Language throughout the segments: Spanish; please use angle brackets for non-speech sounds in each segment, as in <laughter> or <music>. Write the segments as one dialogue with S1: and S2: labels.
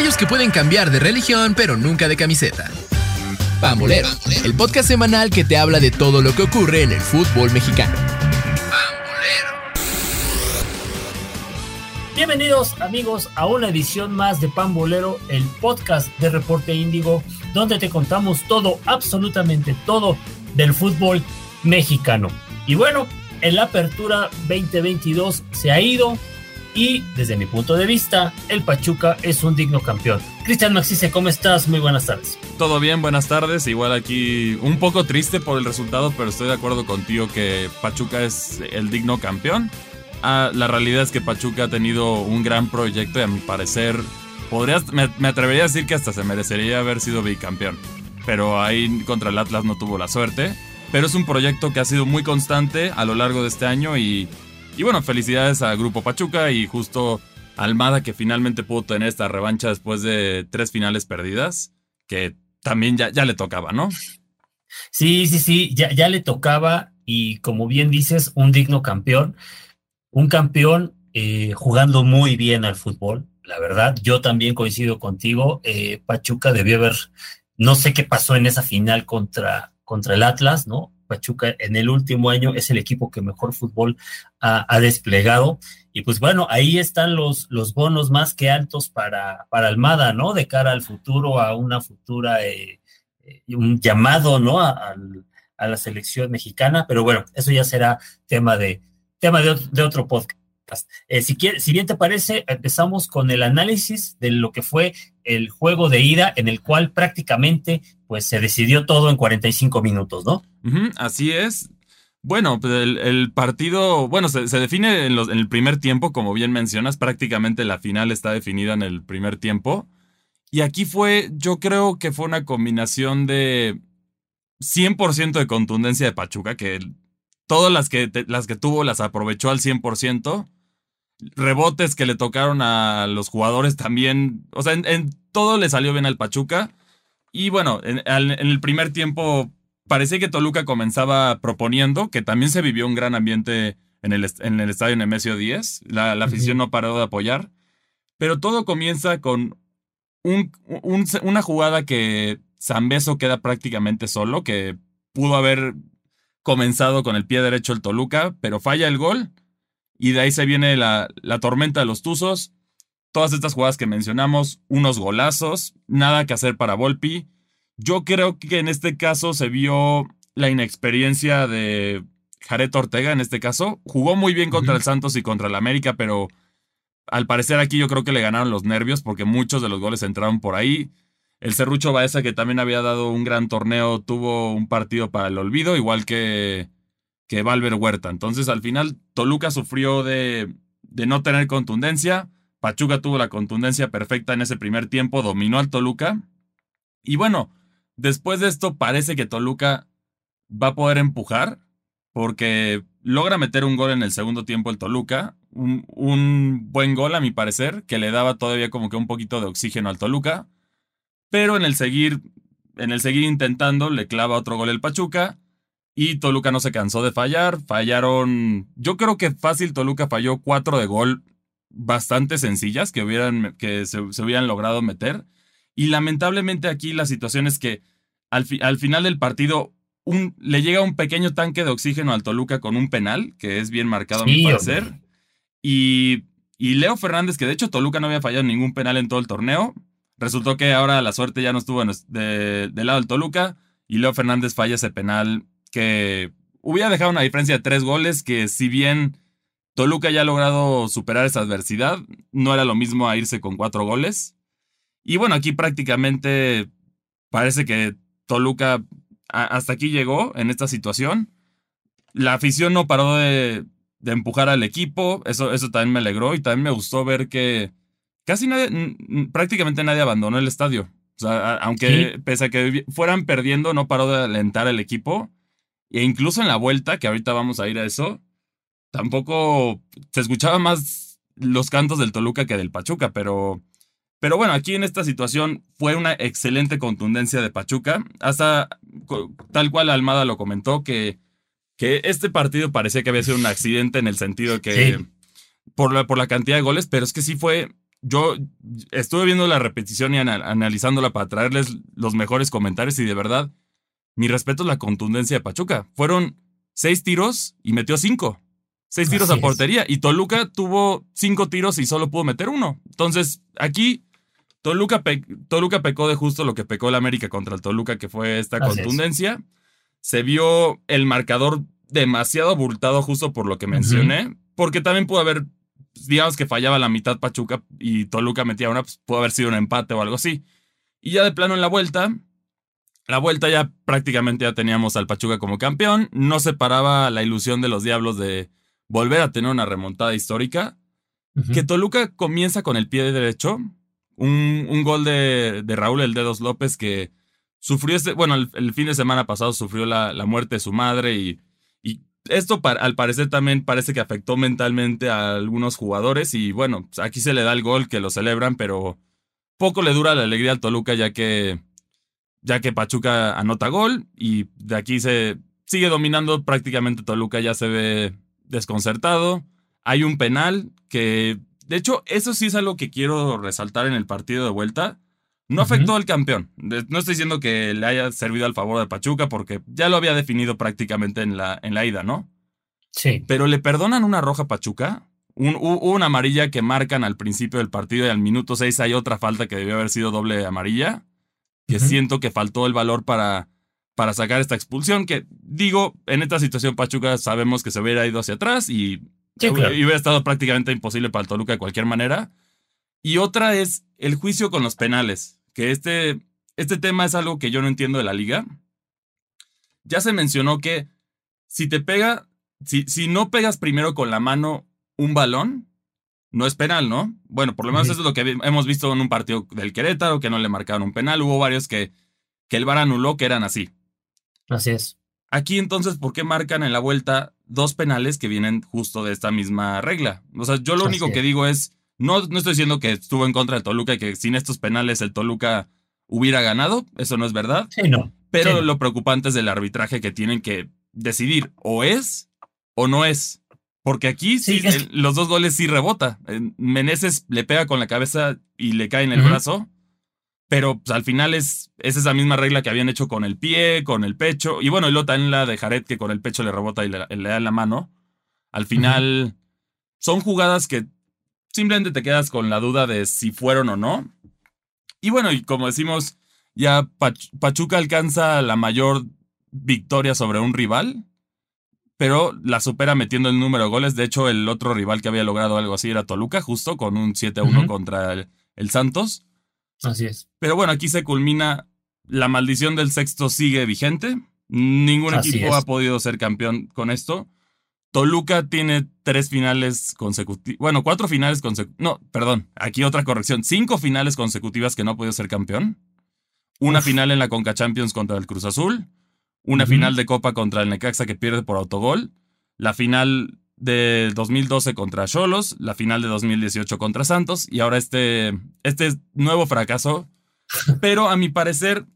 S1: aquellos que pueden cambiar de religión pero nunca de camiseta. Pambolero, el podcast semanal que te habla de todo lo que ocurre en el fútbol mexicano.
S2: Bienvenidos amigos a una edición más de Pambolero, el podcast de Reporte Índigo, donde te contamos todo, absolutamente todo del fútbol mexicano. Y bueno, en la apertura 2022 se ha ido y desde mi punto de vista, el Pachuca es un digno campeón. Cristian Maxice, ¿cómo estás? Muy buenas tardes.
S3: Todo bien, buenas tardes. Igual aquí un poco triste por el resultado, pero estoy de acuerdo contigo que Pachuca es el digno campeón. Ah, la realidad es que Pachuca ha tenido un gran proyecto y a mi parecer podrías, me, me atrevería a decir que hasta se merecería haber sido bicampeón. Pero ahí contra el Atlas no tuvo la suerte. Pero es un proyecto que ha sido muy constante a lo largo de este año y, y bueno, felicidades a Grupo Pachuca y justo Almada que finalmente pudo tener esta revancha después de tres finales perdidas, que también ya, le tocaba, ¿no?
S2: Sí, sí, sí, ya, ya le tocaba y como bien dices, un digno campeón, un campeón eh, jugando muy bien al fútbol, la verdad, yo también coincido contigo, eh, Pachuca debió haber, no sé qué pasó en esa final contra, contra el Atlas, ¿no? Pachuca en el último año es el equipo que mejor fútbol ha, desplegado. Y pues bueno, ahí están los, los bonos más que altos para, para Almada, ¿no? De cara al futuro, a una futura, eh, un llamado, ¿no? A, la selección mexicana. Pero bueno, eso ya será tema de, tema de otro podcast. Eh, si, si bien te parece, empezamos con el análisis de lo que fue el juego de ida, en el cual prácticamente pues se decidió todo en 45 minutos, ¿no?
S3: así es. Bueno, pues, el, partido, bueno, se, define en, en, el primer tiempo, como bien mencionas, prácticamente la final está definida en el primer tiempo. Y aquí fue, yo creo que fue una combinación de 100% de contundencia de Pachuca, que todas las que, las que tuvo las aprovechó al 100% rebotes que le tocaron a los jugadores también. O sea, en, todo le salió bien al Pachuca. Y bueno, en, el primer tiempo parecía que Toluca comenzaba proponiendo, que también se vivió un gran ambiente en el, en el estadio Nemesio 10. La, la afición no paró de apoyar. Pero todo comienza con un, una jugada que Zambeso queda prácticamente solo, que pudo haber comenzado con el pie derecho el Toluca, pero falla el gol y de ahí se viene la, tormenta de los Tuzos. Todas estas jugadas que mencionamos, unos golazos, nada que hacer para Volpi. Yo creo que en este caso se vio la inexperiencia de Jared Ortega en este caso. Jugó muy bien contra el Santos y contra el América, pero al parecer aquí yo creo que le ganaron los nervios porque muchos de los goles entraron por ahí. El Cerrucho Baeza, que también había dado un gran torneo, tuvo un partido para el olvido, igual que que Valver Huerta. Entonces, al final, Toluca sufrió de, de no tener contundencia. Pachuca tuvo la contundencia perfecta en ese primer tiempo, dominó al Toluca. Y bueno, después de esto parece que Toluca va a poder empujar, porque logra meter un gol en el segundo tiempo el Toluca. Un, un, buen gol, a mi parecer, que le daba todavía como que un poquito de oxígeno al Toluca. Pero en el seguir, en el seguir intentando, le clava otro gol el Pachuca. Y Toluca no se cansó de fallar. Fallaron. Yo creo que fácil Toluca falló cuatro de gol bastante sencillas que, hubieran, que se, hubieran logrado meter. Y lamentablemente aquí la situación es que al, al final del partido un, le llega un pequeño tanque de oxígeno al Toluca con un penal, que es bien marcado a mi parecer. Y, y Leo Fernández, que de hecho Toluca no había fallado ningún penal en todo el torneo. Resultó que ahora la suerte ya no estuvo de, del lado del Toluca. Y Leo Fernández falla ese penal que hubiera dejado una diferencia de tres goles que si bien Toluca ya ha logrado superar esa adversidad, no era lo mismo a irse con cuatro goles. Y bueno, aquí prácticamente parece que Toluca hasta aquí llegó en esta situación. La afición no paró de, empujar al equipo, eso, eso también me alegró y también me gustó ver que casi nadie, prácticamente nadie abandonó el estadio. O sea, aunque pese a que fueran perdiendo, no paró de alentar al equipo e incluso en la vuelta, que ahorita vamos a ir a eso, tampoco se escuchaba más los cantos del Toluca que del Pachuca, pero, pero bueno, aquí en esta situación fue una excelente contundencia de Pachuca, hasta tal cual Almada lo comentó, que, que este partido parecía que había sido un accidente en el sentido que por, la, por la cantidad de goles, pero es que sí fue yo estuve viendo la repetición y analizándola para traerles los mejores comentarios y de verdad, mi respeto es la contundencia de Pachuca. Fueron seis tiros y metió cinco. Seis tiros a portería. Y Toluca tuvo cinco tiros y solo pudo meter uno. Entonces, aquí Toluca, Toluca pecó de justo lo que pecó el América contra el Toluca, que fue esta contundencia. Se vio el marcador demasiado abultado justo por lo que mencioné, porque también pudo haber, digamos que fallaba la mitad Pachuca y Toluca metía una, pues pudo haber sido un empate o algo así. Y ya de plano en la vuelta, la vuelta ya prácticamente ya teníamos al Pachuca como campeón, no se paraba la ilusión de los Diablos de volver a tener una remontada histórica, que Toluca comienza con el pie derecho, un, un gol de, de, Raúl El Dedos López que sufrió este, bueno, el, fin de semana pasado sufrió la, la muerte de su madre y, y esto al parecer también parece que afectó mentalmente a algunos jugadores y bueno, pues, aquí se le da el gol que lo celebran, pero poco le dura la alegría al Toluca ya que ya que Pachuca anota gol y de aquí se sigue dominando prácticamente Toluca ya se ve desconcertado. Hay un penal que, de hecho, eso sí es algo que quiero resaltar en el partido de vuelta. No afectó al campeón. No estoy diciendo que le haya servido al favor de Pachuca porque ya lo había definido prácticamente en la, en la ida, ¿no?
S2: Sí.
S3: Pero le perdonan una roja a Pachuca. Un, una amarilla que marcan al principio del partido y al minuto 6 hay otra falta que debió haber sido doble amarilla. Que siento que faltó el valor para, para sacar esta expulsión. Que digo, en esta situación Pachuca sabemos que se hubiera ido hacia atrás y, hubiera estado prácticamente imposible para el Toluca de cualquier manera. Y otra es el juicio con los penales que este, este tema es algo que yo no entiendo de la liga. Ya se mencionó que si te pega, si, si no pegas primero con la mano un balón, no es penal, ¿no? Bueno, por lo menos eso es lo que hemos visto en un partido del Querétaro, que no le marcaron un penal. Hubo varios que, que el VAR anuló que eran así.
S2: Así es.
S3: Aquí entonces, ¿por qué marcan en la vuelta dos penales que vienen justo de esta misma regla? O sea, yo lo único que digo es, no, no estoy diciendo que estuvo en contra del Toluca y que sin estos penales el Toluca hubiera ganado. Eso no es verdad.
S2: Sí, no.
S3: Pero lo preocupante es el arbitraje que tienen que decidir o es o no es. Porque aquí sí, los dos goles sí rebota. Meneses le pega con la cabeza y le cae en el brazo. Pero pues, al final es, es, esa misma regla que habían hecho con el pie, con el pecho. Y bueno, y luego también la de Jared que con el pecho le rebota y le, da la mano. Al final son jugadas que simplemente te quedas con la duda de si fueron o no. Y bueno, y como decimos, ya Pachuca alcanza la mayor victoria sobre un rival, pero la supera metiendo el número de goles. De hecho, el otro rival que había logrado algo así era Toluca, justo con un 7-1 contra el, Santos.
S2: Así es.
S3: Pero bueno, aquí se culmina. La maldición del sexto sigue vigente. Ningún equipo ha podido ser campeón con esto. Toluca tiene tres finales consecutivas, bueno, cuatro finales consecutivas, no, perdón, aquí otra corrección, cinco finales consecutivas que no ha podido ser campeón. Una final en la Conca Champions contra el Cruz Azul, una final de Copa contra el Necaxa que pierde por autogol, la final de 2012 contra Cholos, la final de 2018 contra Santos. Y ahora este, este nuevo fracaso. <laughs> Pero a mi parecer,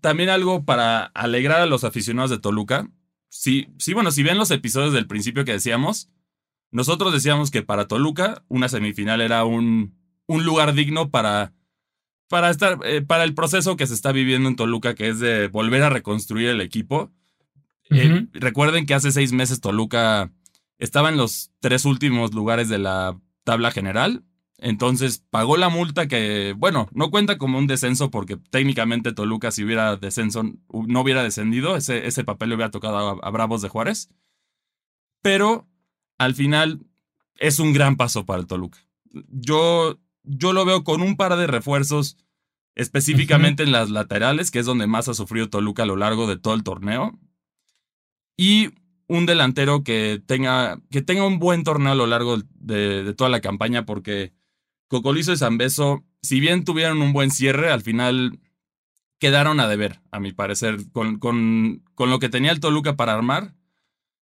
S3: también algo para alegrar a los aficionados de Toluca. Sí, sí, bueno, si ven los episodios del principio que decíamos, nosotros decíamos que para Toluca una semifinal era un, un lugar digno para, para, estar, eh, para el proceso que se está viviendo en Toluca, que es de volver a reconstruir el equipo. Eh, recuerden que hace seis meses Toluca estaba en los tres últimos lugares de la tabla general entonces pagó la multa que, bueno, no cuenta como un descenso porque técnicamente Toluca si hubiera descenso no hubiera descendido, ese, ese papel le hubiera tocado a, Bravos de Juárez. Pero al final es un gran paso para el Toluca. Yo, yo lo veo con un par de refuerzos específicamente en las laterales, que es donde más ha sufrido Toluca a lo largo de todo el torneo. Y un delantero que tenga, que tenga un buen torneo a lo largo de, de toda la campaña, porque Cocolizo y Zambeso, si bien tuvieron un buen cierre, al final quedaron a deber, a mi parecer, con, con, con lo que tenía el Toluca para armar.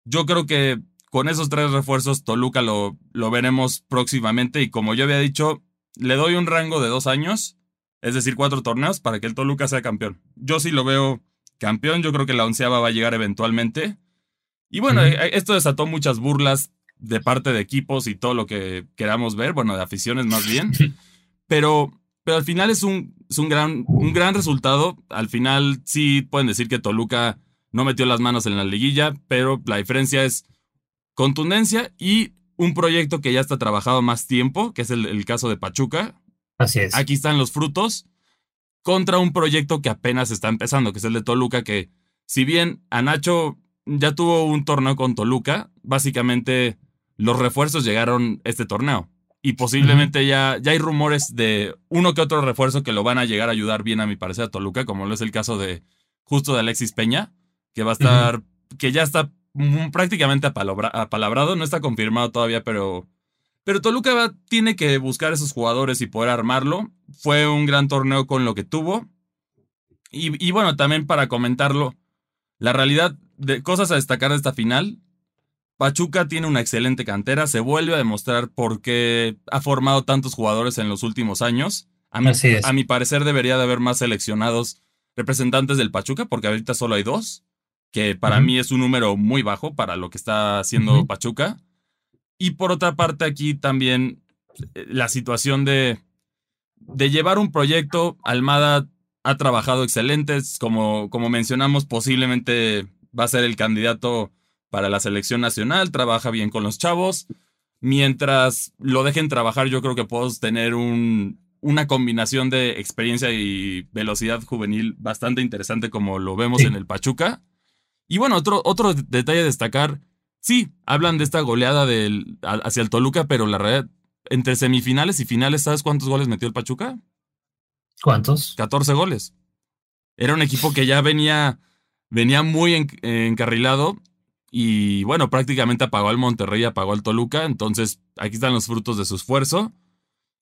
S3: Yo creo que con esos tres refuerzos Toluca lo, lo veremos próximamente y como yo había dicho, le doy un rango de dos años, es decir, cuatro torneos para que el Toluca sea campeón. Yo sí lo veo campeón, yo creo que la onceava va a llegar eventualmente. Y bueno, eh, esto desató muchas burlas de parte de equipos y todo lo que queramos ver, bueno, de aficiones más bien. <laughs> pero, pero al final es un, es un, gran, un gran resultado. Al final sí pueden decir que Toluca no metió las manos en la liguilla, pero la diferencia es contundencia y un proyecto que ya está trabajado más tiempo, que es el, caso de Pachuca.
S2: Así es.
S3: Aquí están los frutos contra un proyecto que apenas está empezando, que es el de Toluca, que si bien a Nacho ya tuvo un torneo con Toluca, básicamente los refuerzos llegaron este torneo. Y posiblemente ya, ya hay rumores de uno que otro refuerzo que lo van a llegar a ayudar bien, a mi parecer, a Toluca, como lo es el caso de justo de Alexis Peña, que va a estar, que ya está prácticamente apalabrado, no está confirmado todavía, pero, pero Toluca tiene que buscar esos jugadores y poder armarlo. Fue un gran torneo con lo que tuvo. Y, y bueno, también para comentarlo, la realidad de cosas a destacar de esta final. Pachuca tiene una excelente cantera, se vuelve a demostrar por qué ha formado tantos jugadores en los últimos años. A mi, a mi parecer debería de haber más seleccionados representantes del Pachuca, porque ahorita solo hay dos que para mí es un número muy bajo para lo que está haciendo Pachuca. Y por otra parte, aquí también eh, la situación de, de llevar un proyecto, Almada ha trabajado excelentes, como, como mencionamos, posiblemente va a ser el candidato para la selección nacional, trabaja bien con los chavos. Mientras lo dejen trabajar, yo creo que podemos tener un, una combinación de experiencia y velocidad juvenil bastante interesante como lo vemos en el Pachuca. Y bueno, otro, otro detalle a destacar, sí, hablan de esta goleada del, hacia el Toluca, pero la realidad, entre semifinales y finales, ¿sabes cuántos goles metió el Pachuca?
S2: ¿Cuántos?
S3: 14 goles. Era un equipo que ya venía, venía muy encarrilado y bueno, prácticamente apagó al Monterrey, apagó al Toluca, entonces aquí están los frutos de su esfuerzo.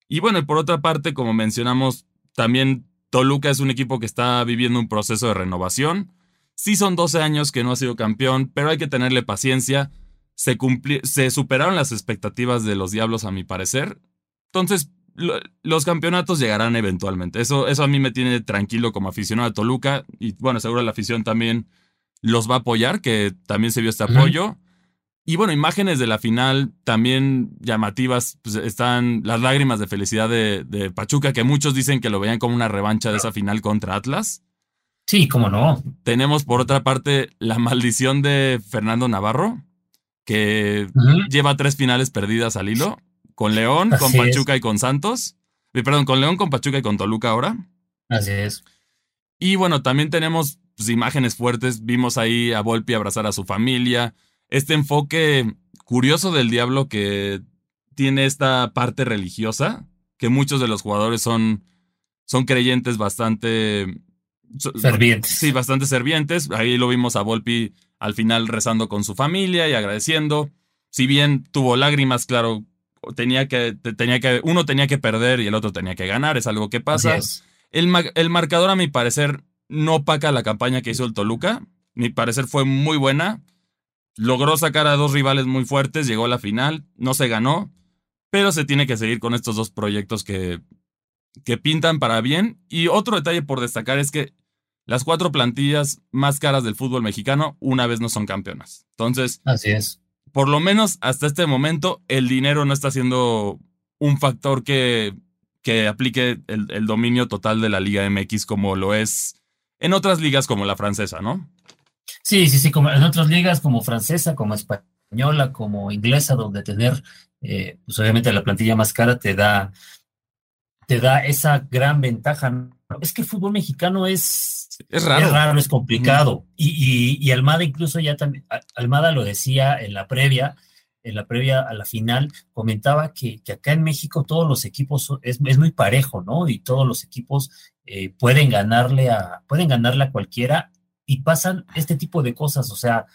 S3: Y bueno, por otra parte, como mencionamos, también Toluca es un equipo que está viviendo un proceso de renovación. Sí son 12 años que no ha sido campeón, pero hay que tenerle paciencia. Se, se superaron las expectativas de los Diablos, a mi parecer. Entonces, los campeonatos llegarán eventualmente. Eso, eso a mí me tiene tranquilo como aficionado a Toluca. Y bueno, seguro la afición también los va a apoyar, que también se vio este apoyo. Y bueno, imágenes de la final también llamativas. Pues están las lágrimas de felicidad de, de, Pachuca, que muchos dicen que lo veían como una revancha de esa final contra Atlas.
S2: Sí, cómo no.
S3: Tenemos por otra parte la maldición de Fernando Navarro, que lleva tres finales perdidas al hilo, con León, con Pachuca y con Santos. Eh, perdón, con León, con Pachuca y con Toluca ahora.
S2: Así es.
S3: Y bueno, también tenemos pues, imágenes fuertes. Vimos ahí a Volpi abrazar a su familia. Este enfoque curioso del diablo que tiene esta parte religiosa, que muchos de los jugadores son, son creyentes bastante
S2: Servientes.
S3: Sí, bastante servientes. Ahí lo vimos a Volpi al final rezando con su familia y agradeciendo. Si bien tuvo lágrimas, claro, tenía que, tenía que, uno tenía que perder y el otro tenía que ganar, es algo que pasa. El, el, marcador, a mi parecer, no opaca la campaña que hizo el Toluca. Mi parecer fue muy buena. Logró sacar a dos rivales muy fuertes, llegó a la final, no se ganó, pero se tiene que seguir con estos dos proyectos que, que pintan para bien. Y otro detalle por destacar es que las cuatro plantillas más caras del fútbol mexicano una vez no son campeonas. Entonces,
S2: así es.
S3: Por lo menos hasta este momento, el dinero no está siendo un factor que, que aplique el, el dominio total de la Liga MX como lo es en otras ligas como la francesa, ¿no?
S2: Sí, sí, sí, como en otras ligas como francesa, como española, como inglesa, donde tener, eh, pues obviamente la plantilla más cara te da te da esa gran ventaja. Es que el fútbol mexicano es,
S3: es raro,
S2: es, raro, es complicado. Y, y, Almada incluso ya también, Almada lo decía en la previa, en la previa a la final, comentaba que, que acá en México todos los equipos es, es, muy parejo, ¿no? Y todos los equipos eh, pueden ganarle a, pueden ganarle a cualquiera y pasan este tipo de cosas, o sea,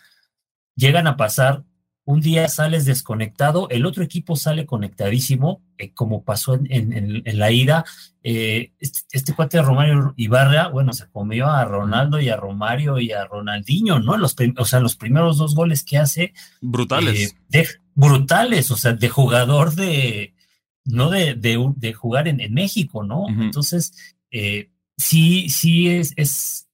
S2: llegan a pasar un día sales desconectado, el otro equipo sale conectadísimo, eh, como pasó en, la ida. Eh, este, este, cuate de Romario Ibarra, bueno, se comió a Ronaldo y a Romario y a Ronaldinho, ¿no? Los o sea, los primeros dos goles que hace.
S3: Brutales.
S2: Eh, brutales, o sea, de jugador de, no de, de, jugar en, México, ¿no? Entonces, sí, sí es, es,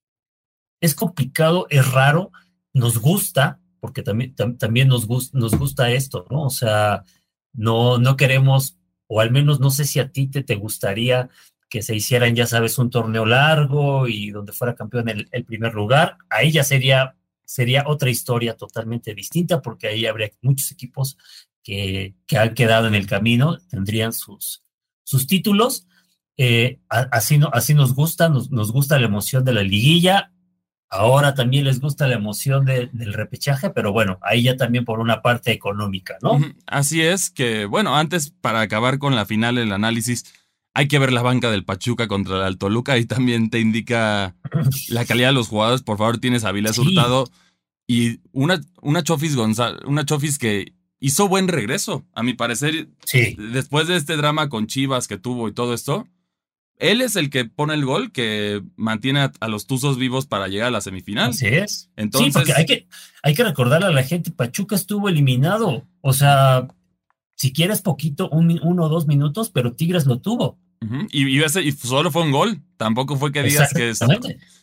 S2: es complicado, es raro, nos gusta, porque también, también nos, nos gusta esto, ¿no? O sea, no, no queremos o al menos no sé si a ti te, te gustaría que se hicieran, ya sabes, un torneo largo y donde fuera campeón el, el primer lugar, ahí ya sería, sería otra historia totalmente distinta, porque ahí habría muchos equipos que, que han quedado en el camino, tendrían sus, sus títulos. Eh, así, no, así nos gusta, nos, nos, gusta la emoción de la liguilla. Ahora también les gusta la emoción de, del repechaje, pero bueno, ahí ya también por una parte económica, ¿no?
S3: Así es que, bueno, antes para acabar con la final, el análisis, hay que ver la banca del Pachuca contra el Alto Luca y también te indica <laughs> la calidad de los jugadores. Por favor, tienes a Vilés sí. Hurtado y una, una Chofis González, una Chofis que hizo buen regreso, a mi parecer.
S2: Sí.
S3: Después de este drama con Chivas que tuvo y todo esto, él es el que pone el gol que mantiene a, a los Tuzos vivos para llegar a la semifinal.
S2: Así es.
S3: Entonces,
S2: sí, porque hay que, hay que recordarle a la gente, Pachuca estuvo eliminado. O sea, si quieres poquito, un, uno o dos minutos, pero Tigres lo tuvo.
S3: Uh -huh. y, y, ese, y, solo fue un gol. Tampoco fue que digas que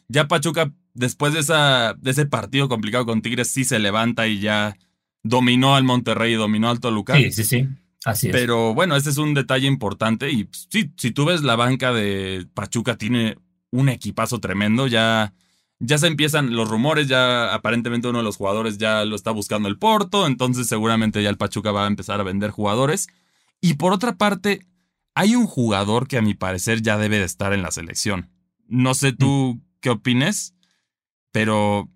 S3: ya Pachuca, después de, esa, de ese partido complicado con Tigres, sí se levanta y ya dominó al Monterrey, dominó al Toluca.
S2: Sí, sí, sí. Así es.
S3: Pero bueno, este es un detalle importante. Y sí, si tú ves la banca de Pachuca, tiene un equipazo tremendo. Ya, ya se empiezan los rumores. Ya aparentemente uno de los jugadores ya lo está buscando el Porto. Entonces, seguramente ya el Pachuca va a empezar a vender jugadores. Y por otra parte, hay un jugador que a mi parecer ya debe de estar en la selección. No sé tú mm. qué opines, pero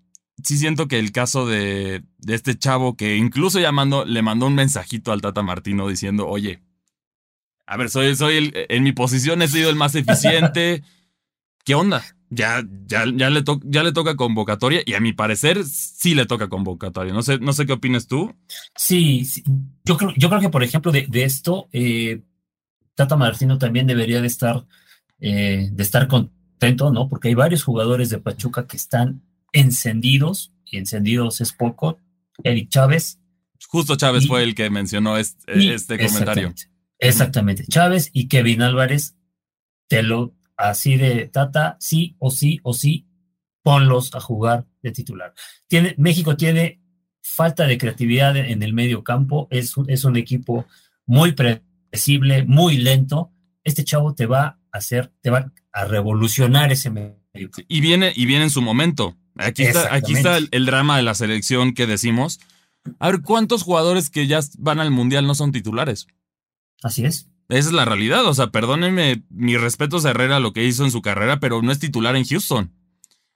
S3: sí siento que el caso de, de, este chavo que incluso llamando, le mandó un mensajito al Tata Martino diciendo, oye, a ver, soy, soy el, en mi posición he sido el más eficiente. <laughs> ¿Qué onda? Ya, ya, ya, le to, ya le toca convocatoria y a mi parecer sí le toca convocatoria. No sé, no sé qué opinas tú.
S2: Sí, sí. Yo, creo, yo creo que, por ejemplo, de, de esto, eh, Tata Martino también debería de estar, eh, de estar contento, ¿no? Porque hay varios jugadores de Pachuca que están encendidos, y encendidos es poco. Eric Chávez.
S3: Justo Chávez y, fue el que mencionó este,
S2: y,
S3: este comentario.
S2: Exactamente, exactamente. Chávez y Kevin Álvarez, te lo así de Tata, sí o sí o sí, ponlos a jugar de titular. Tiene, México tiene falta de creatividad en el medio campo, es, es un equipo muy predecible, muy lento. Este chavo te va a hacer, te va a revolucionar ese medio campo.
S3: Y viene, y viene en su momento. Aquí está, aquí está el, el, drama de la selección que decimos. A ver, ¿cuántos jugadores que ya van al Mundial no son titulares?
S2: Así es.
S3: Esa es la realidad. O sea, perdónenme, mi respeto a Herrera lo que hizo en su carrera, pero no es titular en Houston.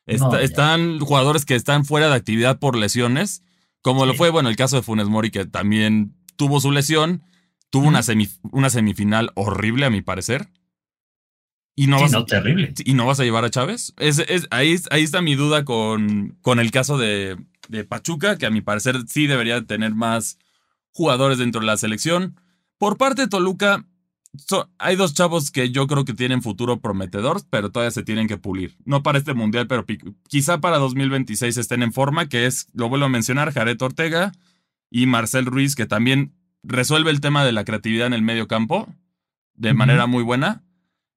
S3: Está, no, están jugadores que están fuera de actividad por lesiones, como sí. lo fue, bueno, el caso de Funes Mori, que también tuvo su lesión, tuvo mm. una, semif una semifinal horrible, a mi parecer. Y no,
S2: sí,
S3: vas,
S2: no, terrible.
S3: ¿Y no vas a llevar a Chávez? Es, es, ahí, ahí está mi duda con, con el caso de, de, Pachuca, que a mi parecer sí debería tener más jugadores dentro de la selección. Por parte de Toluca, so, hay dos chavos que yo creo que tienen futuro prometedor, pero todavía se tienen que pulir. No para este mundial, pero quizá para 2026 estén en forma, que es, lo vuelvo a mencionar, Jared Ortega y Marcel Ruiz, que también resuelve el tema de la creatividad en el medio campo de uh -huh. manera muy buena.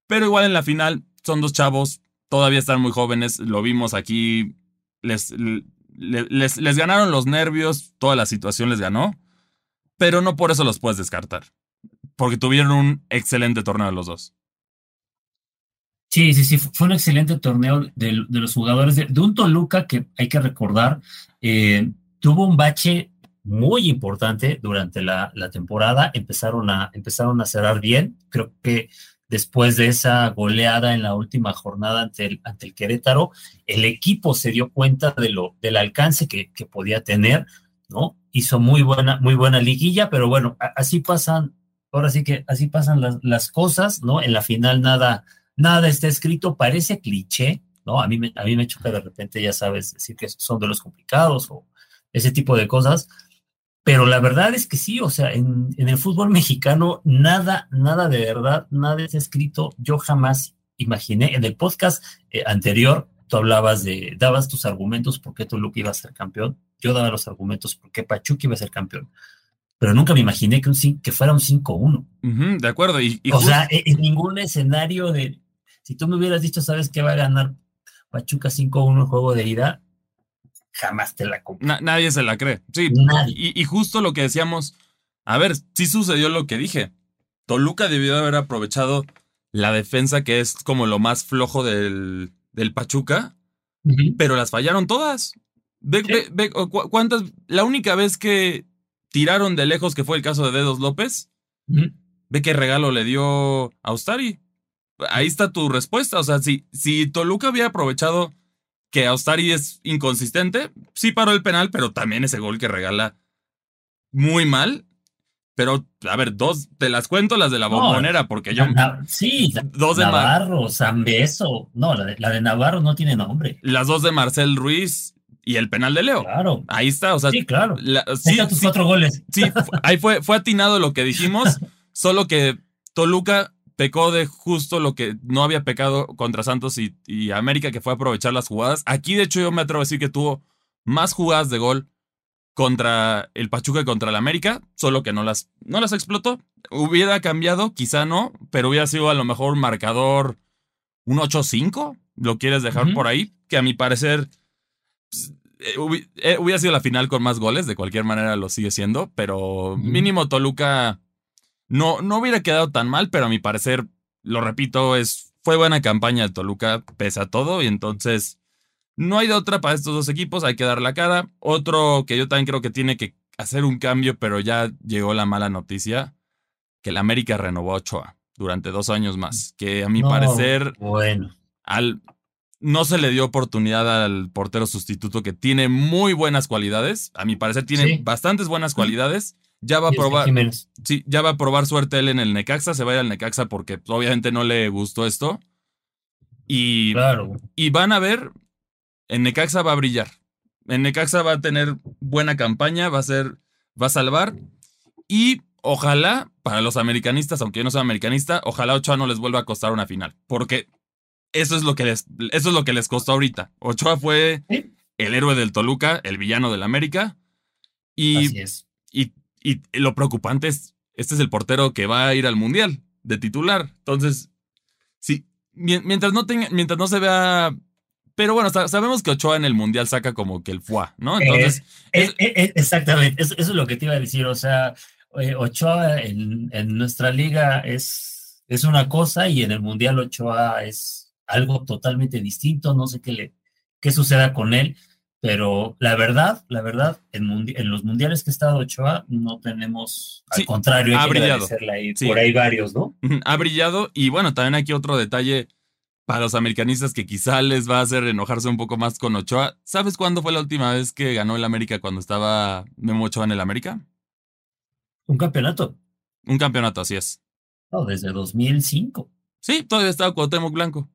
S3: Pero igual en la final son dos chavos, todavía están muy jóvenes, lo vimos aquí, les, les, ganaron los nervios, toda la situación les ganó, pero no por eso los puedes descartar, porque tuvieron un excelente torneo los dos.
S2: Sí, sí, sí, fue un excelente torneo de, los jugadores de, de, un Toluca que hay que recordar, eh, tuvo un bache muy importante durante la, la temporada, empezaron a, empezaron a cerrar bien, creo que después de esa goleada en la última jornada ante el, ante el Querétaro, el equipo se dio cuenta de lo, del alcance que, que podía tener, ¿no? Hizo muy buena, muy buena liguilla, pero bueno, así pasan, ahora sí que así pasan las, las cosas, ¿no? En la final nada, nada está escrito, parece cliché, ¿no? A mí, me, a mí me choca de repente, ya sabes, decir que son de los complicados o ese tipo de cosas, pero la verdad es que sí, o sea, en, en, el fútbol mexicano nada, nada de verdad, nada está escrito. Yo jamás imaginé, en el podcast eh, anterior, tú hablabas de, dabas tus argumentos por qué Toluca iba a ser campeón. Yo daba los argumentos por qué Pachuca iba a ser campeón. Pero nunca me imaginé que, un, que fuera un 5-1.
S3: Uh -huh, de acuerdo. Y, y
S2: o sea, en, en ningún escenario de. Si tú me hubieras dicho, ¿sabes qué va a ganar Pachuca 5-1 el juego de ida? Jamás te la.
S3: Na nadie se la cree. Sí. Y, y, justo lo que decíamos, a ver, sí sucedió lo que dije. Toluca debió haber aprovechado la defensa, que es como lo más flojo del, del Pachuca, pero las fallaron todas. Ve, ve, ¿cuántas? La única vez que tiraron de lejos, que fue el caso de Dedos López, ve qué regalo le dio a Ustari. Ahí está tu respuesta. O sea, si, si Toluca había aprovechado que Austari es inconsistente, sí paró el penal, pero también ese gol que regala muy mal. Pero, a ver, dos, te las cuento las de la bombonera, porque yo.
S2: sí, dos de Navarro, Zambeso. No, la de, Navarro no tiene nombre.
S3: Las dos de Marcel Ruiz y el penal de Leo.
S2: Claro.
S3: Ahí está, o sea.
S2: Sí, claro. sí, tus cuatro goles.
S3: Sí, ahí fue, fue atinado lo que dijimos, <laughs> solo que Toluca pecó de justo lo que no había pecado contra Santos y, y, América, que fue aprovechar las jugadas. Aquí, de hecho, yo me atrevo a decir que tuvo más jugadas de gol contra el Pachuca y contra el América, solo que no las, no las explotó. Hubiera cambiado, quizá no, pero hubiera sido a lo mejor marcador un 8-5, lo quieres dejar por ahí, que a mi parecer pues, eh, eh, hubiera sido la final con más goles, de cualquier manera lo sigue siendo, pero mínimo Toluca no, no hubiera quedado tan mal, pero a mi parecer, lo repito, es, fue buena campaña de Toluca, pese a todo, y entonces no hay de otra para estos dos equipos, hay que dar la cara. Otro que yo también creo que tiene que hacer un cambio, pero ya llegó la mala noticia, que el América renovó a Ochoa durante dos años más, que a mi parecer,
S2: bueno.
S3: al, no se le dio oportunidad al portero sustituto que tiene muy buenas cualidades, a mi parecer tiene bastantes buenas cualidades ya va a probar. Sí, ya va a probar suerte él en el Necaxa. Se va a ir al Necaxa porque obviamente no le gustó esto. Y,
S2: claro.
S3: y van a ver, en Necaxa va a brillar. En Necaxa va a tener buena campaña, va a ser, va a salvar. Y ojalá, para los americanistas, aunque yo no soy americanista, ojalá Ochoa no les vuelva a costar una final. Porque eso es lo que les, eso es lo que les costó ahorita. Ochoa fue el héroe del Toluca, el villano del América. Y,
S2: Así es.
S3: y y lo preocupante es, este es el portero que va a ir al Mundial de titular. Entonces, sí, mientras no, tenga, mientras no se vea... Pero bueno, sabemos que Ochoa en el Mundial saca como que el fuá, ¿no? Entonces...
S2: exactamente, eso, es lo que te iba a decir. O sea, eh, Ochoa en, en nuestra liga es, es una cosa y en el Mundial Ochoa es algo totalmente distinto. No sé qué, le, qué suceda con él pero la verdad, la verdad, en, en, los mundiales que ha estado Ochoa no tenemos, al contrario,
S3: ha brillado.
S2: Por ahí varios, ¿no?
S3: Ha brillado y bueno, también aquí otro detalle para los americanistas que quizá les va a hacer enojarse un poco más con Ochoa. ¿Sabes cuándo fue la última vez que ganó el América cuando estaba Memo Ochoa en el América?
S2: Un campeonato.
S3: Un campeonato, así es.
S2: No, desde 2005.
S3: Sí, todavía estaba Cuauhtémoc Blanco.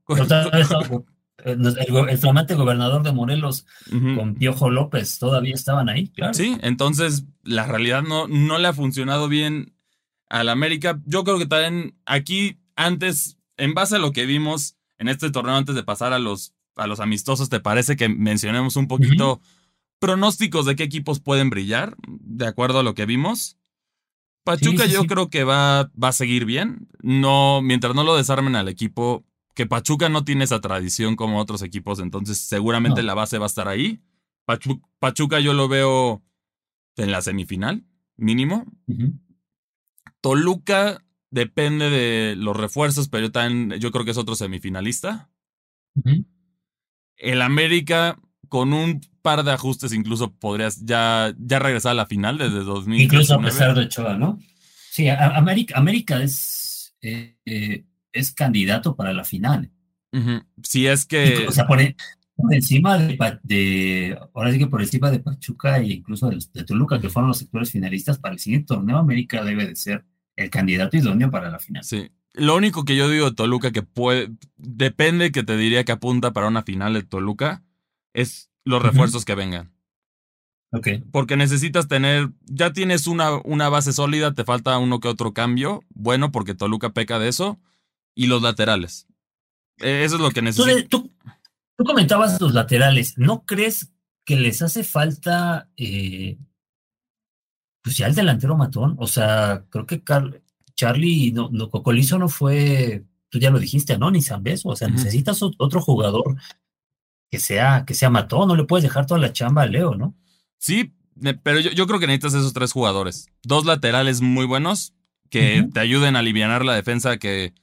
S2: El, flamante gobernador de Morelos con Piojo López todavía estaban ahí, claro.
S3: Sí, entonces la realidad no, no le ha funcionado bien al América. Yo creo que también aquí, antes, en base a lo que vimos en este torneo, antes de pasar a los, a los amistosos, ¿te parece que mencionemos un poquito pronósticos de qué equipos pueden brillar, de acuerdo a lo que vimos? Pachuca yo creo que va, va a seguir bien. No, mientras no lo desarmen al equipo, que Pachuca no tiene esa tradición como otros equipos, entonces seguramente la base va a estar ahí. Pachuca yo lo veo en la semifinal, mínimo. Toluca depende de los refuerzos, pero yo, también, yo creo que es otro semifinalista. El América, con un par de ajustes, incluso podrías ya, ya regresar a la final desde 2000.
S2: Incluso a pesar de Ochoa, ¿no? Sí, América, América es. Eh, eh, es candidato para la final.
S3: Si es que.
S2: o sea, por, encima de, Ahora sí que por encima de Pachuca e incluso de, Toluca, que fueron los sectores finalistas para el siguiente torneo, América debe de ser el candidato idóneo para la final.
S3: Sí. Lo único que yo digo de Toluca que puede. Depende que te diría que apunta para una final de Toluca, es los refuerzos que vengan.
S2: Ok.
S3: Porque necesitas tener, ya tienes una, una base sólida, te falta uno que otro cambio, bueno, porque Toluca peca de eso, y los laterales. E, eso es lo que necesitas.
S2: Tú, comentabas los laterales. ¿No crees que les hace falta, eh, pues ya el delantero matón? O sea, creo que Charlie, no, no, Cocolizo no fue, tú ya lo dijiste, ¿no? Ni Zambés. O sea, necesitas otro jugador que sea, que sea matón. No le puedes dejar toda la chamba a Leo, ¿no?
S3: Sí, pero yo, yo creo que necesitas esos tres jugadores. Dos laterales muy buenos que te ayuden a aliviar la defensa que,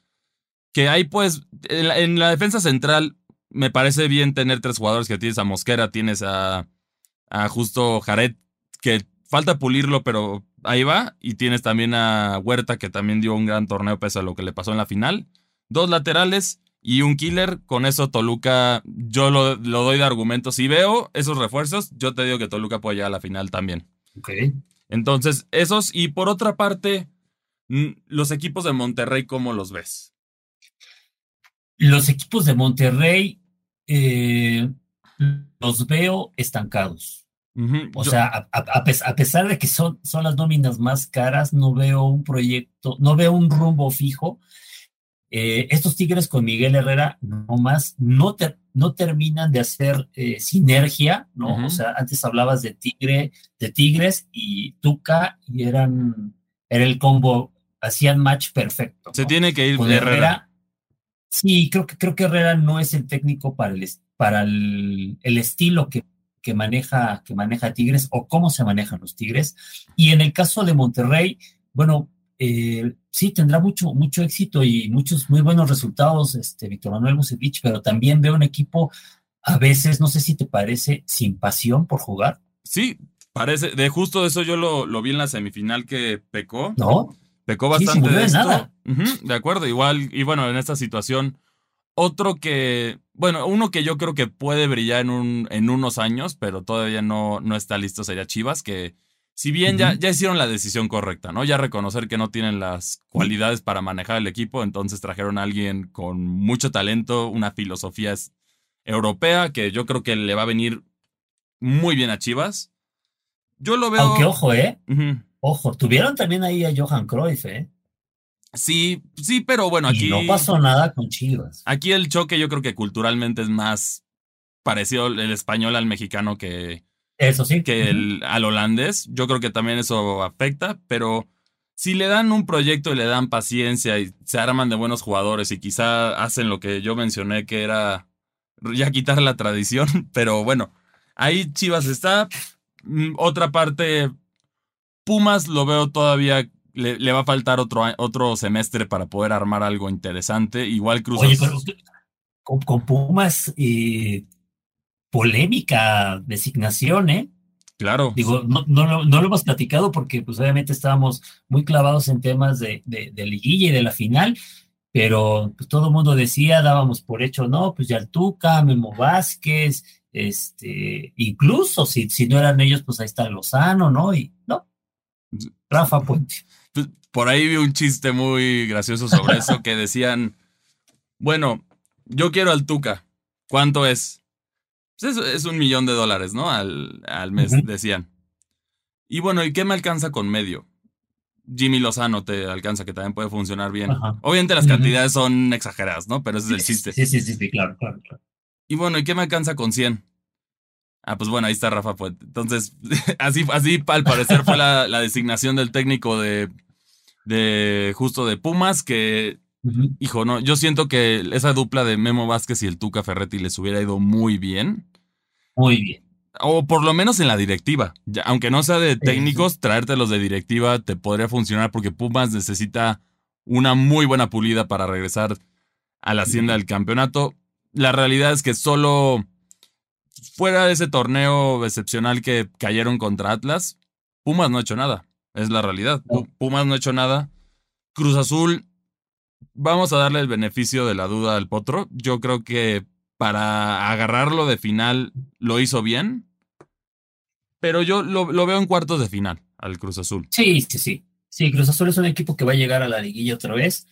S3: que hay pues en la, defensa central me parece bien tener tres jugadores que tienes a Mosquera, tienes a, a Justo Jared, que falta pulirlo, pero ahí va. Y tienes también a Huerta, que también dio un gran torneo pese a lo que le pasó en la final. Dos laterales y un killer. Con eso Toluca, yo lo, doy de argumento. Si veo esos refuerzos, yo te digo que Toluca puede llegar a la final también.
S2: Ok.
S3: Entonces, esos. Y por otra parte, los equipos de Monterrey, ¿cómo los ves?
S2: Los equipos de Monterrey eh, los veo estancados. O sea, a, pesar de que son, son las nóminas más caras, no veo un proyecto, no veo un rumbo fijo. Eh, estos Tigres con Miguel Herrera nomás no, no terminan de hacer eh, sinergia, ¿no? O sea, antes hablabas de Tigre, de Tigres y Tuca y eran, era el combo, hacían match perfecto.
S3: Se tiene que ir de Herrera.
S2: Sí, creo que, creo que Herrera no es el técnico para el, para el estilo que que maneja, que maneja Tigres o cómo se manejan los Tigres. Y en el caso de Monterrey, bueno, eh, sí tendrá mucho, mucho éxito y muchos muy buenos resultados, este, Víctor Manuel Bucevich, pero también veo un equipo a veces, no sé si te parece, sin pasión por jugar.
S3: Sí, parece, de justo eso yo lo, lo vi en la semifinal que pecó.
S2: No.
S3: Pecó bastante de esto. de acuerdo, igual, y bueno, en esta situación otro que, bueno, uno que yo creo que puede brillar en, un, en unos años, pero todavía no, no está listo, sería Chivas, que si bien ya, ya hicieron la decisión correcta, ¿no? Ya reconocer que no tienen las cualidades para manejar el equipo, entonces trajeron a alguien con mucho talento, una filosofía europea que yo creo que le va a venir muy bien a Chivas. Yo lo veo.
S2: Aunque ojo, ¿eh? Ojo, tuvieron también ahí a Johan Cruyff, ¿eh?
S3: Sí, sí, pero bueno, aquí.
S2: no pasó nada con Chivas.
S3: Aquí el choque yo creo que culturalmente es más parecido el español al mexicano que.
S2: Eso sí.
S3: Que el, al holandés. Yo creo que también eso afecta, pero si le dan un proyecto y le dan paciencia y se arman de buenos jugadores y quizá hacen lo que yo mencioné que era ya quitar la tradición, <laughs> pero bueno, ahí Chivas está. Mm, otra parte, Pumas lo veo todavía le, va a faltar otro, otro semestre para poder armar algo interesante. Igual Cruz
S2: Oye, pero con, Pumas, eh, polémica designación, ¿eh?
S3: Claro.
S2: Digo, no, no, lo hemos platicado porque pues obviamente estábamos muy clavados en temas de, de, liguilla y de la final, pero pues todo el mundo decía, dábamos por hecho, no, pues ya el Tuca, Memo Vázquez, este, incluso si, si no eran ellos, pues ahí está Lozano, ¿no? Y no, Rafa Puente
S3: por ahí vi un chiste muy gracioso sobre eso que decían, bueno, yo quiero al Tuca, ¿cuánto es? Pues es, un millón de dólares, ¿no? Al, al mes, decían. Y bueno, ¿y qué me alcanza con medio? Jimmy Lozano te alcanza, que también puede funcionar bien. Obviamente las cantidades son exageradas, ¿no? Pero ese es el chiste.
S2: Sí, sí, sí, sí, claro, claro, claro.
S3: Y bueno, ¿y qué me alcanza con 100? Ah, pues bueno, ahí está Rafa. Entonces, <laughs> así, así al parecer fue la, <laughs> la designación del técnico de, de justo de Pumas, que, hijo, no, yo siento que esa dupla de Memo Vázquez y el Tuca Ferretti les hubiera ido muy bien.
S2: Muy bien.
S3: O por lo menos en la directiva. aunque no sea de técnicos, traértelos de directiva te podría funcionar porque Pumas necesita una muy buena pulida para regresar a la hacienda del campeonato. La realidad es que solo fuera de ese torneo excepcional que cayeron contra Atlas, Pumas no ha hecho nada. Es la realidad. Pumas no ha hecho nada. Cruz Azul, vamos a darle el beneficio de la duda al Potro. Yo creo que para agarrarlo de final lo hizo bien. Pero yo lo, veo en cuartos de final al Cruz Azul.
S2: Sí, sí, sí. Sí, Cruz Azul es un equipo que va a llegar a la liguilla otra vez.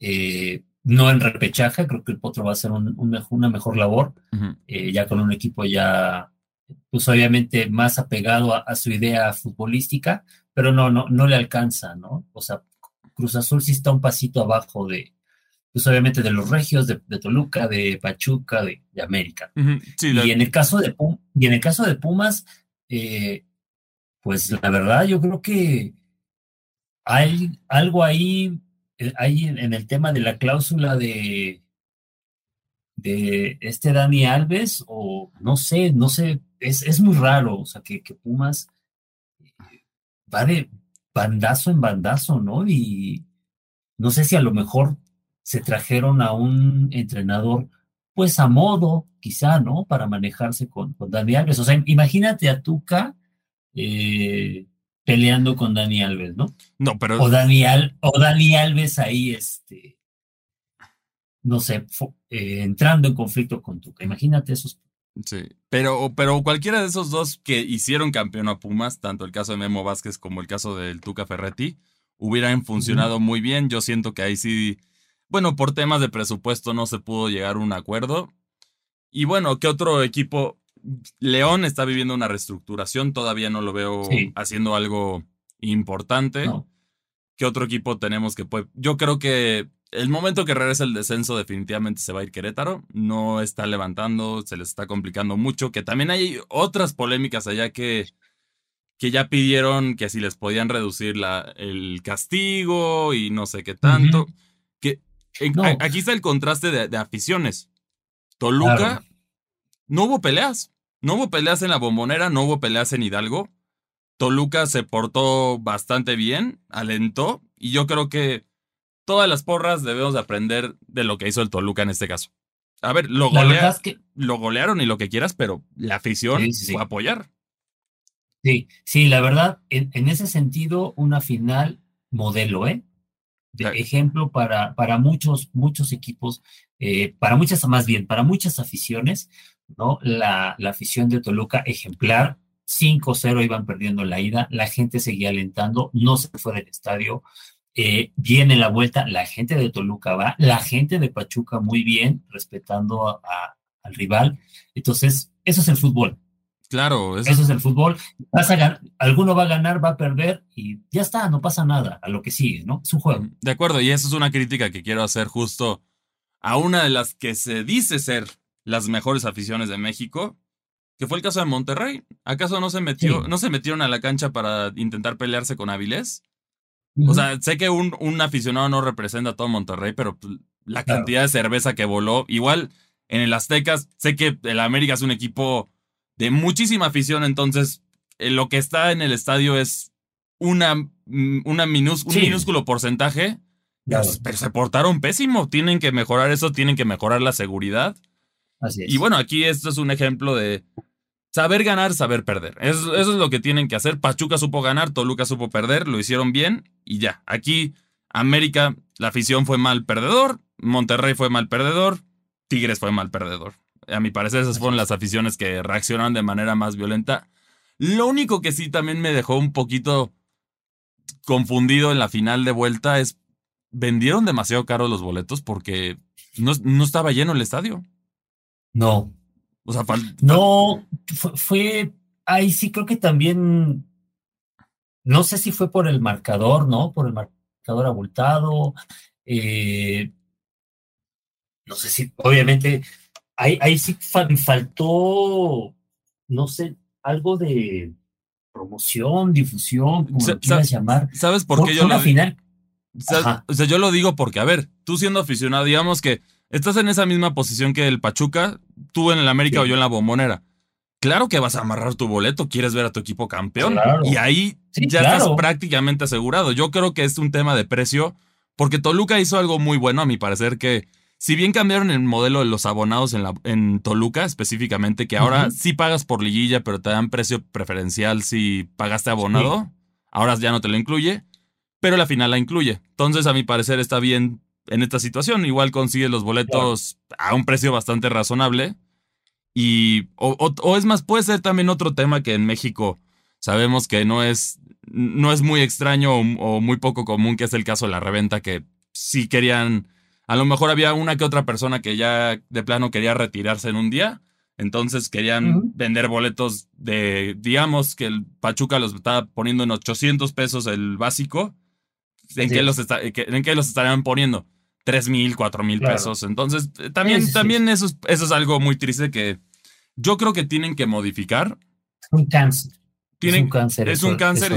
S2: Eh, no en repechaje, creo que el Potro va a hacer una mejor labor, eh, ya con un equipo ya, pues obviamente más apegado a, su idea futbolística, pero no, no, no le alcanza, ¿no? O sea, Cruz Azul sí está un pasito abajo de, pues obviamente de los regios, de, Toluca, de Pachuca, de, América. y, en el caso de y en el caso de Pumas, eh, pues la verdad yo creo que hay algo ahí, eh, hay en el tema de la cláusula de de este Dani Alves, o no sé, no sé, es, es muy raro, o sea, que, que Pumas va de, bandazo en bandazo, ¿no? Y no sé si a lo mejor se trajeron a un entrenador, pues a modo, quizá, ¿no? Para manejarse con, con Dani Alves. O sea, imagínate a Tuca eh, peleando con Dani Alves, ¿no?
S3: No, pero.
S2: O Dani, o Dani Alves ahí, este, no sé, eh, entrando en conflicto con Tuca. Imagínate esos.
S3: Sí, pero, pero cualquiera de esos dos que hicieron campeón a Pumas, tanto el caso de Memo Vázquez como el caso del Tuca Ferretti, hubieran funcionado muy bien. Yo siento que ahí sí, bueno, por temas de presupuesto no se pudo llegar a un acuerdo. Y bueno, ¿qué otro equipo? León está viviendo una reestructuración, todavía no lo veo haciendo algo importante. ¿Qué otro equipo tenemos que puede? Yo creo que el momento que regrese el descenso definitivamente se va a ir Querétaro. No está levantando, se les está complicando mucho. Que también hay otras polémicas allá que que ya pidieron que si les podían reducir la, el castigo y no sé qué tanto. que Aquí está el contraste de, aficiones. Toluca, no hubo peleas. No hubo peleas en la bombonera, no hubo peleas en Hidalgo. Toluca se portó bastante bien, alentó, y yo creo que todas las porras debemos de aprender de lo que hizo el Toluca en este caso. A ver, lo, lo golearon y lo que quieras, pero la afición fue a apoyar.
S2: Sí, sí, la verdad, en, ese sentido, una final modelo, ¿eh? De ejemplo para, para muchos, muchos equipos, eh, para muchas, más bien, para muchas aficiones, ¿no? La, la afición de Toluca ejemplar, 5-0 iban perdiendo la ida, la gente seguía alentando, no se fue del estadio, eh, viene la vuelta, la gente de Toluca va, la gente de Pachuca muy bien, respetando al rival. Entonces, eso es el fútbol.
S3: Claro,
S2: eso... es el fútbol. Vas a alguno va a ganar, va a perder y ya está, no pasa nada a lo que sigue, ¿no? Es un juego.
S3: De acuerdo, y eso es una crítica que quiero hacer justo a una de las que se dice ser las mejores aficiones de México, que fue el caso de Monterrey. ¿Acaso no se metió, no se metieron a la cancha para intentar pelearse con Avilés? O sea, sé que un, un, aficionado no representa a todo Monterrey, pero pues, la cantidad de cerveza que voló, igual en el Aztecas, sé que el América es un equipo de muchísima afición, entonces eh, lo que está en el estadio es una, mm, una un minúsculo porcentaje, pero se portaron pésimo, tienen que mejorar eso, tienen que mejorar la seguridad.
S2: Así es.
S3: Y bueno, aquí esto es un ejemplo de saber ganar, saber perder. Eso, eso es lo que tienen que hacer. Pachuca supo ganar, Toluca supo perder, lo hicieron bien y ya. Aquí América, la afición fue mal perdedor, Monterrey fue mal perdedor, Tigres fue mal perdedor. A mi parecer, esas fueron las aficiones que reaccionaron de manera más violenta. Lo único que sí también me dejó un poquito confundido en la final de vuelta es vendieron demasiado caro los boletos porque no, no estaba lleno el estadio.
S2: No.
S3: O sea,
S2: no, fue, ahí sí creo que también, no sé si fue por el marcador, ¿no? Por el marcador abultado. Eh, no sé si, obviamente, ahí, sí faltó, no sé, algo de promoción, difusión, como lo quieras llamar.
S3: ¿Sabes por qué yo
S2: lo final?
S3: O sea, yo lo digo porque, a ver, tú siendo aficionado, digamos que estás en esa misma posición que el Pachuca, tú en el América o yo en la Bombonera. Claro que vas a amarrar tu boleto, quieres ver a tu equipo campeón. Y ahí ya estás prácticamente asegurado. Yo creo que es un tema de precio, porque Toluca hizo algo muy bueno, a mi parecer, que si bien cambiaron el modelo de los abonados en, la, en Toluca específicamente, que ahora sí pagas por liguilla, pero te dan precio preferencial si pagaste abonado, ahora ya no te lo incluye, pero la final la incluye. Entonces, a mi parecer, está bien en esta situación. Igual consigues los boletos a un precio bastante razonable. Y, o, es más, puede ser también otro tema que en México sabemos que no es, no es muy extraño o, o muy poco común, que es el caso de la reventa, que sí querían a lo mejor había una que otra persona que ya de plano quería retirarse en un día. Entonces querían vender boletos de, digamos que el Pachuca los estaba poniendo en 800 pesos el básico. ¿En, qué, los ¿en qué los estarían poniendo? 3 mil, 4 mil pesos. Entonces, eh, también, también eso, es, eso es algo muy triste que yo creo que tienen que modificar.
S2: Un cáncer.
S3: es un cáncer. Es un cáncer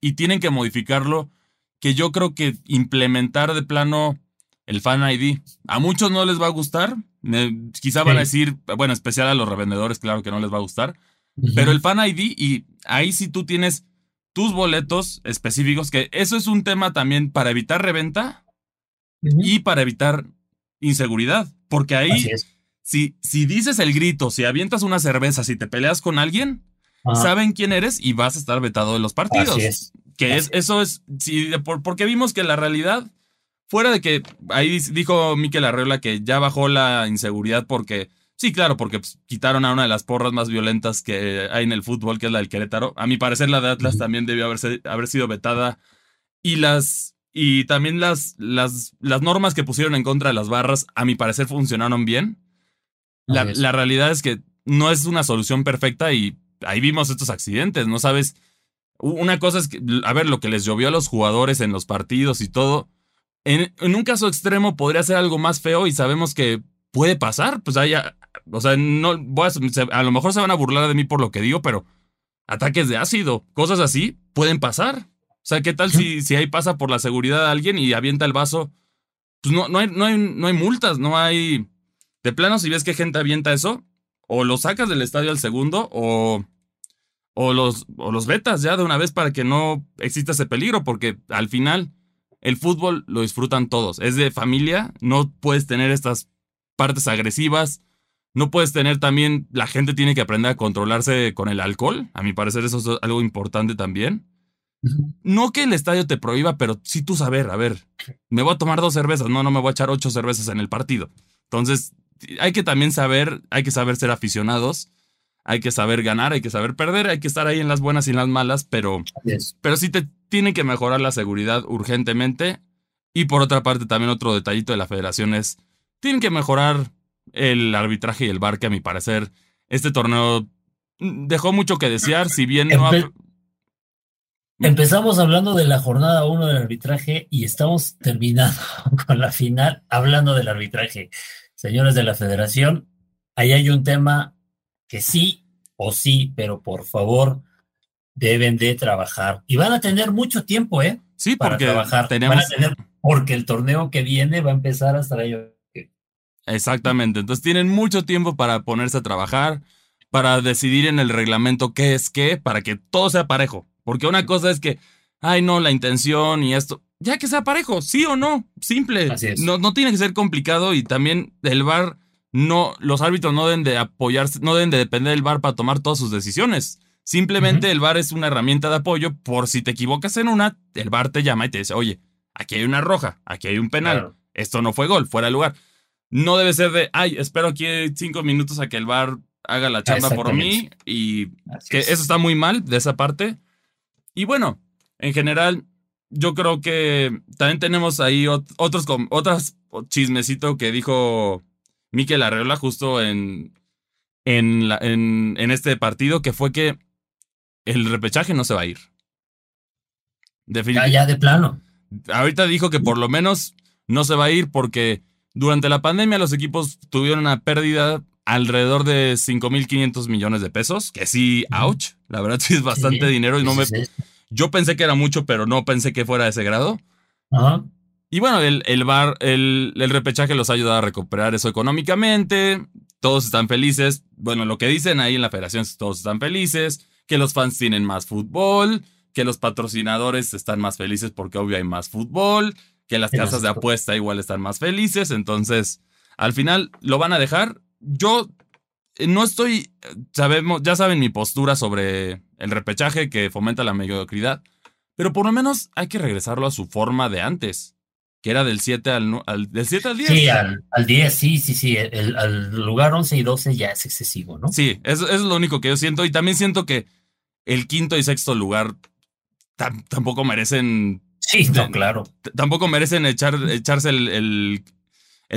S3: y tienen que modificarlo. Que yo creo que implementar de plano el Fan ID. A muchos no les va a gustar. quizá van a decir, bueno, especial a los revendedores, claro que no les va a gustar. Pero el Fan ID, y ahí sí tú tienes tus boletos específicos, que eso es un tema también para evitar reventa y para evitar inseguridad, porque ahí, si, si dices el grito, si avientas una cerveza, si te peleas con alguien, saben quién eres y vas a estar vetado de los partidos. Que es, eso es, si, porque vimos que la realidad, fuera de que ahí dijo Miquel Arreola que ya bajó la inseguridad porque Sí, claro, porque pues, quitaron a una de las porras más violentas que hay en el fútbol, que es la del Querétaro. A mi parecer, la de Atlas también debió haberse, haber sido vetada. Y las. Y también las, las, las normas que pusieron en contra de las barras, a mi parecer, funcionaron bien. La, la realidad es que no es una solución perfecta y ahí vimos estos accidentes, ¿no sabes? Una cosa es que, a ver, lo que les llovió a los jugadores en los partidos y todo. En, en, un caso extremo podría ser algo más feo y sabemos que puede pasar. Pues haya, o sea, no voy a, a, lo mejor se van a burlar de mí por lo que digo, pero ataques de ácido, cosas así, pueden pasar. O sea, ¿qué tal si, si ahí pasa por la seguridad de alguien y avienta el vaso? Pues no, no, hay, no, hay, no hay multas, no hay. De plano, si ves que gente avienta eso, o lo sacas del estadio al segundo, o, o, los, o los vetas ya de una vez para que no exista ese peligro, porque al final el fútbol lo disfrutan todos. Es de familia, no puedes tener estas partes agresivas, no puedes tener también, la gente tiene que aprender a controlarse con el alcohol. A mi parecer eso es algo importante también. No que el estadio te prohíba, pero sí tú saber, a ver, me voy a tomar dos cervezas, no, no me voy a echar ocho cervezas en el partido. Entonces, hay que también saber, hay que saber ser aficionados, hay que saber ganar, hay que saber perder, hay que estar ahí en las buenas y en las malas, pero, pero sí te tiene que mejorar la seguridad urgentemente. Y por otra parte, también otro detallito de la federación es, tienen que mejorar el arbitraje y el bar, que a mi parecer este torneo dejó mucho que desear, si bien no...
S2: Empezamos hablando de la jornada 1 del arbitraje y estamos terminando <laughs> con la final hablando del arbitraje. Señores de la federación, ahí hay un tema que sí o sí, pero por favor deben de trabajar. Y van a tener mucho tiempo, ¿eh?
S3: Sí, para porque trabajar. Tenemos...
S2: porque el torneo que viene va a empezar hasta el año
S3: Exactamente. Entonces tienen mucho tiempo para ponerse a trabajar, para decidir en el reglamento qué es qué, para que todo sea parejo. Porque una cosa es que, ay, no, la intención y esto. Ya que sea parejo, sí o no, simple. No, no tiene que ser complicado y también el VAR no, los árbitros no deben de apoyarse, no deben de depender del VAR para tomar todas sus decisiones. Simplemente el VAR es una herramienta de apoyo por si te equivocas en una, el VAR te llama y te dice, oye, aquí hay una roja, aquí hay un penal, esto no fue gol, fuera de lugar no debe ser de, ay, espero aquí cinco minutos a que el bar haga la chamba por mí y que eso está muy mal de esa parte. Y bueno, en general, yo creo que también tenemos ahí otros, otras chismecito que dijo Miquel Arreola justo en, en, en, en este partido, que fue que el repechaje no se va a ir.
S2: Definitivamente. Ya, ya de plano.
S3: Ahorita dijo que por lo menos no se va a ir porque durante la pandemia los equipos tuvieron una pérdida alrededor de 5.500 millones de pesos, que sí, ouch, la verdad sí es bastante dinero y no me... Yo pensé que era mucho, pero no pensé que fuera de ese grado. Y bueno, el, el bar, el, el, repechaje los ha ayudado a recuperar eso económicamente. Todos están felices. Bueno, lo que dicen ahí en la federación es que todos están felices, que los fans tienen más fútbol, que los patrocinadores están más felices porque obvio hay más fútbol, que las casas de apuesta igual están más felices, entonces al final lo van a dejar. Yo eh, no estoy, sabemos, ya saben mi postura sobre el repechaje que fomenta la mediocridad, pero por lo menos hay que regresarlo a su forma de antes, que era del 7 al, al, del 7 al 10.
S2: Sí, al, 10, sí, sí, sí, el, al lugar 11 y 12 ya es excesivo, ¿no?
S3: Sí, eso, es lo único que yo siento y también siento que el quinto y sexto lugar tampoco merecen
S2: Sí, no, claro.
S3: Tampoco merecen echar, echarse el,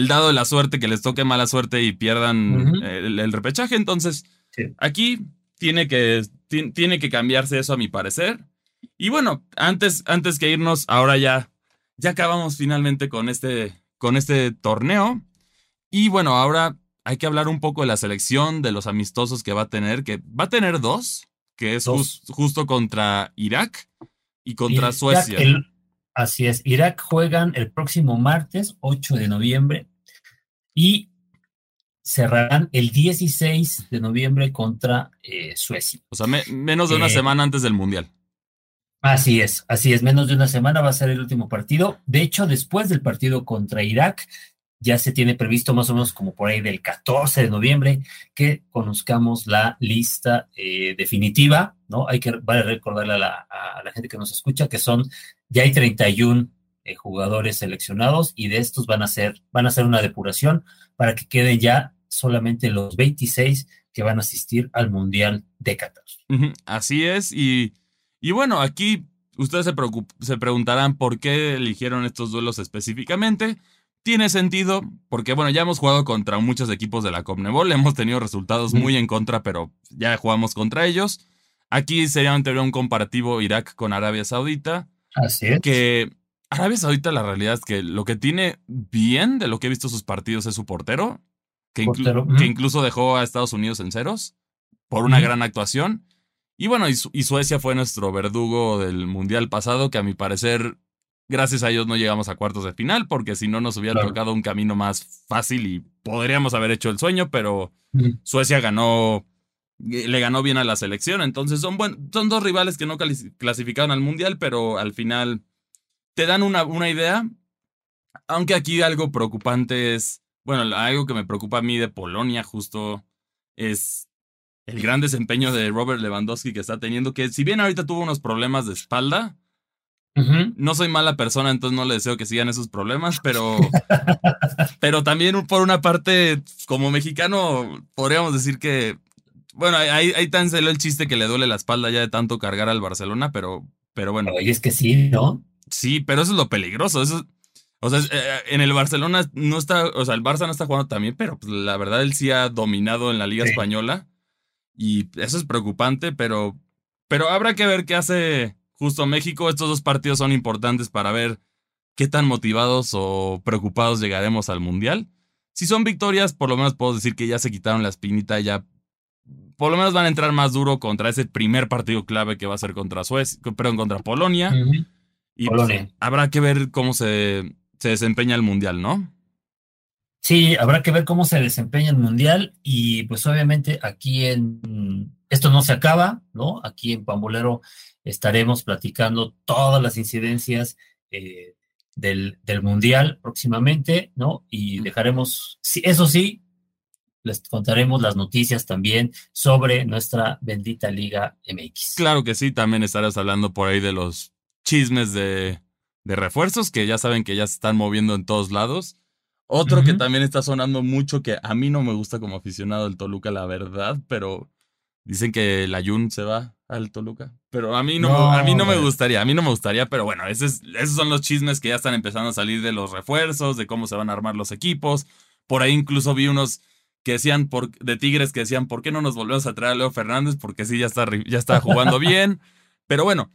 S3: dado de la suerte, que les toque mala suerte y pierdan el, repechaje. Entonces, aquí tiene que, tiene que cambiarse eso a mi parecer. Y bueno, antes, antes que irnos, ahora ya, ya acabamos finalmente con este, con este torneo. Y bueno, ahora hay que hablar un poco de la selección, de los amistosos que va a tener, que va a tener dos, que es justo contra Irak y contra Suecia.
S2: Así es, Irak juegan el próximo martes 8 de noviembre y cerrarán el 16 de noviembre contra eh, Suecia.
S3: O sea, menos de una eh, semana antes del Mundial.
S2: Así es, así es. Menos de una semana va a ser el último partido. De hecho, después del partido contra Irak, ya se tiene previsto más o menos como por ahí del 14 de noviembre que conozcamos la lista eh, definitiva, ¿no? Hay que vale recordarle a la, a la, gente que nos escucha que son, ya hay 31 eh, jugadores seleccionados y de estos van a ser, van a hacer una depuración para que queden ya solamente los 26 que van a asistir al Mundial de Qatar.
S3: Así es, y y bueno, aquí ustedes se, se preguntarán por qué eligieron estos duelos específicamente. Tiene sentido, porque bueno, ya hemos jugado contra muchos equipos de la Comnebol, hemos tenido resultados muy en contra, pero ya jugamos contra ellos. Aquí sería un comparativo Irak con Arabia Saudita.
S2: Así es.
S3: Que Arabia Saudita, la realidad es que lo que tiene bien de lo que he visto sus partidos es su portero, que, que incluso dejó a Estados Unidos en ceros por una gran actuación. Y bueno, y, Suecia fue nuestro verdugo del Mundial pasado, que a mi parecer, gracias a ellos no llegamos a cuartos de final, porque si no nos hubiera tocado un camino más fácil y podríamos haber hecho el sueño, pero Suecia ganó, le ganó bien a la selección. Entonces son, son dos rivales que no clasificaron al Mundial, pero al final te dan una, una idea. Aunque aquí algo preocupante es, bueno, algo que me preocupa a mí de Polonia justo es el gran desempeño de Robert Lewandowski que está teniendo, que si bien ahorita tuvo unos problemas de espalda, no soy mala persona, entonces no le deseo que sigan esos problemas, pero, <laughs> pero también por una parte, como mexicano, podríamos decir que, bueno, ahí, ahí tan se el chiste que le duele la espalda ya de tanto cargar al Barcelona, pero, pero bueno.
S2: Y es que sí, ¿no?
S3: Sí, pero eso es lo peligroso, eso o sea, eh, en el Barcelona no está, o sea, el Barça no está jugando también, pero pues, la verdad él sí ha dominado en la Liga Española. Y eso es preocupante, pero, pero habrá que ver qué hace justo México. Estos dos partidos son importantes para ver qué tan motivados o preocupados llegaremos al Mundial. Si son victorias, por lo menos puedo decir que ya se quitaron la espinita, ya por lo menos van a entrar más duro contra ese primer partido clave que va a ser contra Suecia, perdón, contra Polonia. Y pues, habrá que ver cómo se, se desempeña el Mundial, ¿no?
S2: Sí, habrá que ver cómo se desempeña el Mundial y pues obviamente aquí en, esto no se acaba, ¿no? Aquí en Pambolero estaremos platicando todas las incidencias eh, del, del, Mundial próximamente, ¿no? Y dejaremos, eso sí, les contaremos las noticias también sobre nuestra bendita Liga MX.
S3: Claro que sí, también estarás hablando por ahí de los chismes de, de refuerzos que ya saben que ya se están moviendo en todos lados. Otro que también está sonando mucho, que a mí no me gusta como aficionado del Toluca, la verdad, pero dicen que la Jun se va al Toluca. Pero a mí no, a mí no me gustaría, a mí no me gustaría, pero bueno, esos son los chismes que ya están empezando a salir de los refuerzos, de cómo se van a armar los equipos. Por ahí incluso vi unos que decían por, de Tigres que decían, ¿por qué no nos volvemos a traer a Leo Fernández? Porque sí, ya está, ya está jugando bien. <laughs> Pero bueno,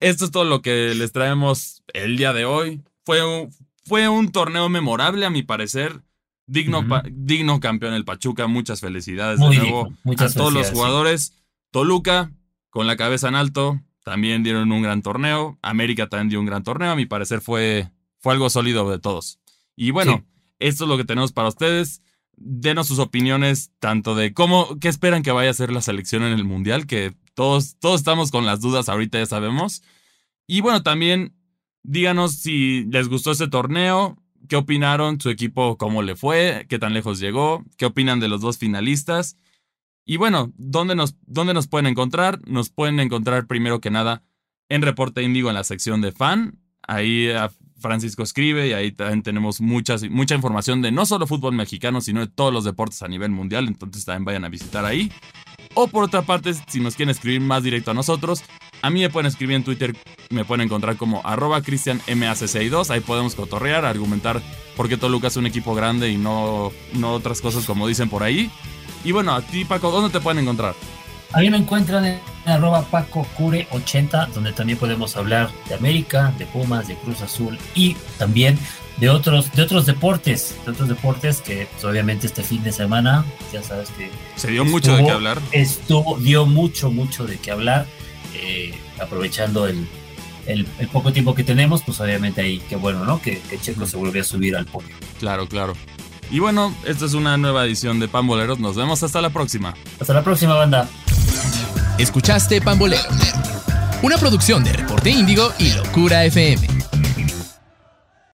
S3: esto es todo lo que les traemos el día de hoy. Fue un, fue un torneo memorable, a mi parecer. Digno, digno campeón el Pachuca. Muchas felicidades de nuevo a todos los jugadores. Toluca, con la cabeza en alto, también dieron un gran torneo. América también dio un gran torneo. A mi parecer fue, fue algo sólido de todos. Y bueno, esto es lo que tenemos para ustedes. Denos sus opiniones, tanto de cómo, qué esperan que vaya a ser la selección en el Mundial, que todos, todos estamos con las dudas, ahorita ya sabemos. Y bueno, también Díganos si les gustó este torneo, qué opinaron, su equipo cómo le fue, qué tan lejos llegó, qué opinan de los dos finalistas. Y bueno, ¿dónde nos, dónde nos pueden encontrar? Nos pueden encontrar primero que nada en Reporte Índigo en la sección de fan. Ahí Francisco escribe y ahí también tenemos mucha información de no solo fútbol mexicano, sino de todos los deportes a nivel mundial. Entonces también vayan a visitar ahí. O por otra parte, si nos quieren escribir más directo a nosotros, a mí me pueden escribir en Twitter, me pueden encontrar como arroba cristianmac62. Ahí podemos cotorrear, argumentar por qué Toluca es un equipo grande y no, no otras cosas como dicen por ahí. Y bueno, a ti Paco, ¿dónde te pueden encontrar?
S2: A mí me encuentran en arroba Paco Cure 80, donde también podemos hablar de América, de Pumas, de Cruz Azul y también de otros, de otros deportes, de otros deportes que pues, obviamente este fin de semana, ya sabes que...
S3: Se dio mucho de qué hablar.
S2: Estuvo, dio mucho, mucho de qué hablar, eh, aprovechando el, el, poco tiempo que tenemos, pues obviamente ahí, qué bueno, ¿no? Que, que Checo se volvió a subir al podio.
S3: Claro, claro. Y bueno, esta es una nueva edición de Pamboleros. Nos vemos hasta la próxima.
S2: Hasta la próxima, banda.
S1: Escuchaste Pambolero Una producción de Reporte Índigo y Locura FM.